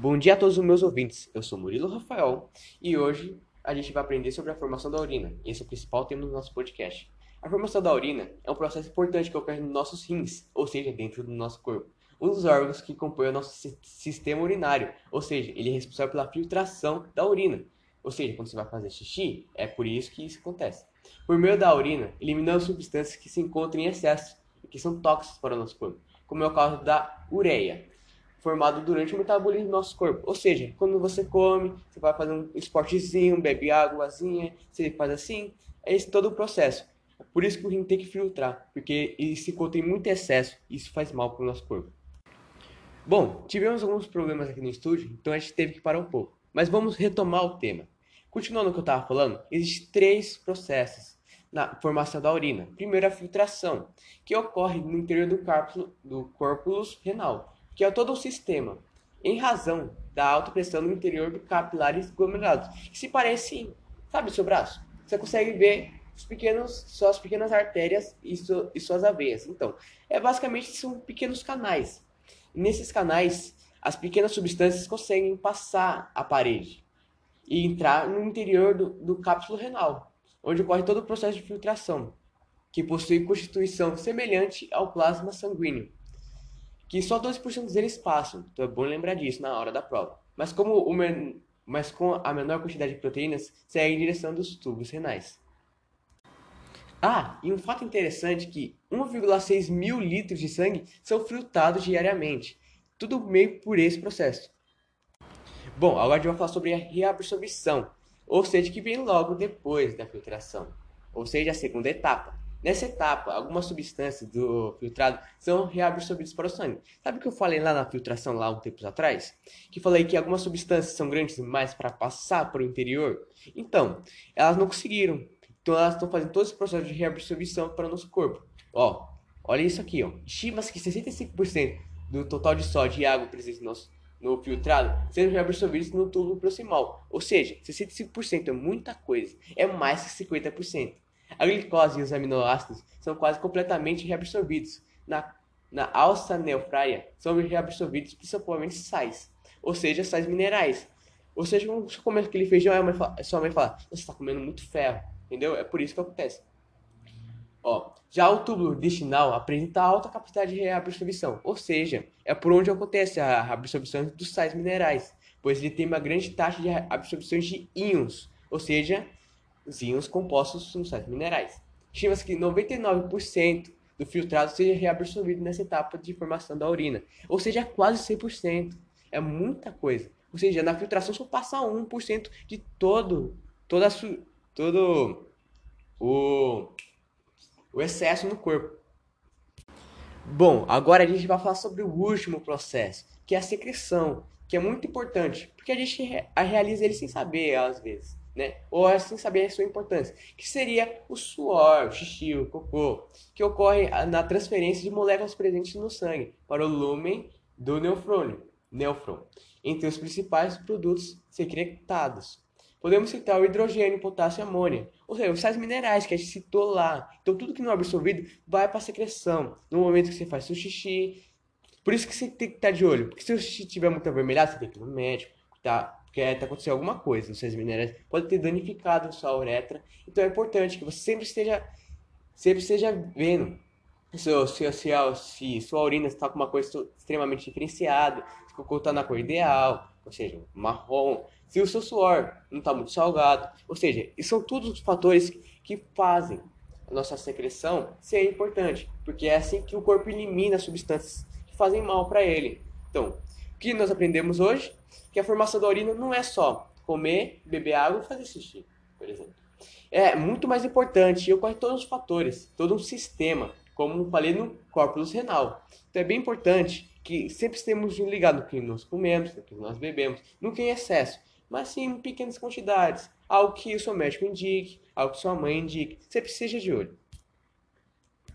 Bom dia a todos os meus ouvintes. Eu sou Murilo Rafael e hoje a gente vai aprender sobre a formação da urina. Esse é o principal tema do nosso podcast. A formação da urina é um processo importante que ocorre nos nossos rins, ou seja, dentro do nosso corpo. Um dos órgãos que compõe o nosso sistema urinário, ou seja, ele é responsável pela filtração da urina. Ou seja, quando você vai fazer xixi, é por isso que isso acontece. Por meio da urina, eliminamos substâncias que se encontram em excesso e que são tóxicas para o nosso corpo, como é o caso da ureia, formado durante o metabolismo do nosso corpo. Ou seja, quando você come, você vai fazer um esportezinho, bebe águazinha, você faz assim, é esse todo o processo. É por isso que o rim tem que filtrar, porque se contém muito excesso isso faz mal para o nosso corpo. Bom, tivemos alguns problemas aqui no estúdio, então a gente teve que parar um pouco. Mas vamos retomar o tema. Continuando o que eu estava falando, existem três processos na formação da urina. Primeiro, a filtração, que ocorre no interior do, cápsulo, do corpus renal, que é todo o sistema, em razão da alta pressão no interior do capilares glomerados, que se parecem, sabe, seu braço? Você consegue ver os pequenos, suas pequenas artérias e, e suas aveias. Então, é basicamente são pequenos canais. E nesses canais, as pequenas substâncias conseguem passar a parede e entrar no interior do, do cápsulo renal, onde ocorre todo o processo de filtração, que possui constituição semelhante ao plasma sanguíneo que só 12% deles passam, então é bom lembrar disso na hora da prova. Mas, como men... Mas com a menor quantidade de proteínas, segue em direção dos tubos renais. Ah, e um fato interessante que 1,6 mil litros de sangue são filtrados diariamente, tudo meio por esse processo. Bom, agora a gente vai falar sobre a reabsorção, ou seja, que vem logo depois da filtração, ou seja, a segunda etapa. Nessa etapa, algumas substâncias do filtrado são reabsorvidas para o sangue. Sabe o que eu falei lá na filtração, lá um tempo atrás? Que falei que algumas substâncias são grandes demais para passar para o interior? Então, elas não conseguiram. Então, elas estão fazendo todo esse processo de reabsorção para o nosso corpo. Ó, olha isso aqui, ó. Estima-se que 65% do total de sódio e água presente no, nosso, no filtrado sejam reabsorvidos no tubo proximal. Ou seja, 65% é muita coisa. É mais que 50%. A glicose e os aminoácidos são quase completamente reabsorvidos. Na, na alça neofraia são reabsorvidos principalmente sais, ou seja, sais minerais. Ou seja, você come aquele feijão, fala, a sua mãe fala, você está comendo muito ferro, entendeu? É por isso que acontece. Ó, já o túbulo intestinal apresenta alta capacidade de reabsorção, ou seja, é por onde acontece a absorção dos sais minerais, pois ele tem uma grande taxa de absorção de íons, ou seja, os íons compostos são sais minerais. Estima-se que 99% do filtrado seja reabsorvido nessa etapa de formação da urina, ou seja, quase 100%. É muita coisa. Ou seja, na filtração só passa 1% de todo, toda a todo o, o excesso no corpo. Bom, agora a gente vai falar sobre o último processo, que é a secreção, que é muito importante, porque a gente realiza ele sem saber às vezes né? Ou assim saber a sua importância, que seria o suor, o xixi, o cocô, que ocorre na transferência de moléculas presentes no sangue para o lumen do nefrônio, nefron, entre os principais produtos secretados. Podemos citar o hidrogênio, potássio e amônia, ou seja, os sais minerais que a gente citou lá. Então, tudo que não é absorvido vai para a secreção no momento que você faz seu xixi. Por isso que você tem que estar de olho, porque se o xixi tiver muito avermelhado, você tem que ir no médico, tá? Porque está acontecendo alguma coisa, os seus minerais pode ter danificado sua uretra. Então é importante que você sempre esteja, sempre esteja vendo se, se, se, se sua urina está com uma cor extremamente diferenciada, se o cocô está na cor ideal, ou seja, marrom, se o seu suor não está muito salgado, ou seja, são todos os fatores que fazem a nossa secreção ser importante, porque é assim que o corpo elimina substâncias que fazem mal para ele. Então, que nós aprendemos hoje? que a formação da urina não é só comer, beber água e fazer xixi, por exemplo. É muito mais importante e ocorre todos os fatores, todo um sistema, como falei no corpus renal. Então é bem importante que sempre estejamos ligados no que nós comemos, no que nós bebemos, nunca em excesso, mas sim em pequenas quantidades, algo que o seu médico indique, algo que sua mãe indique, sempre seja de olho.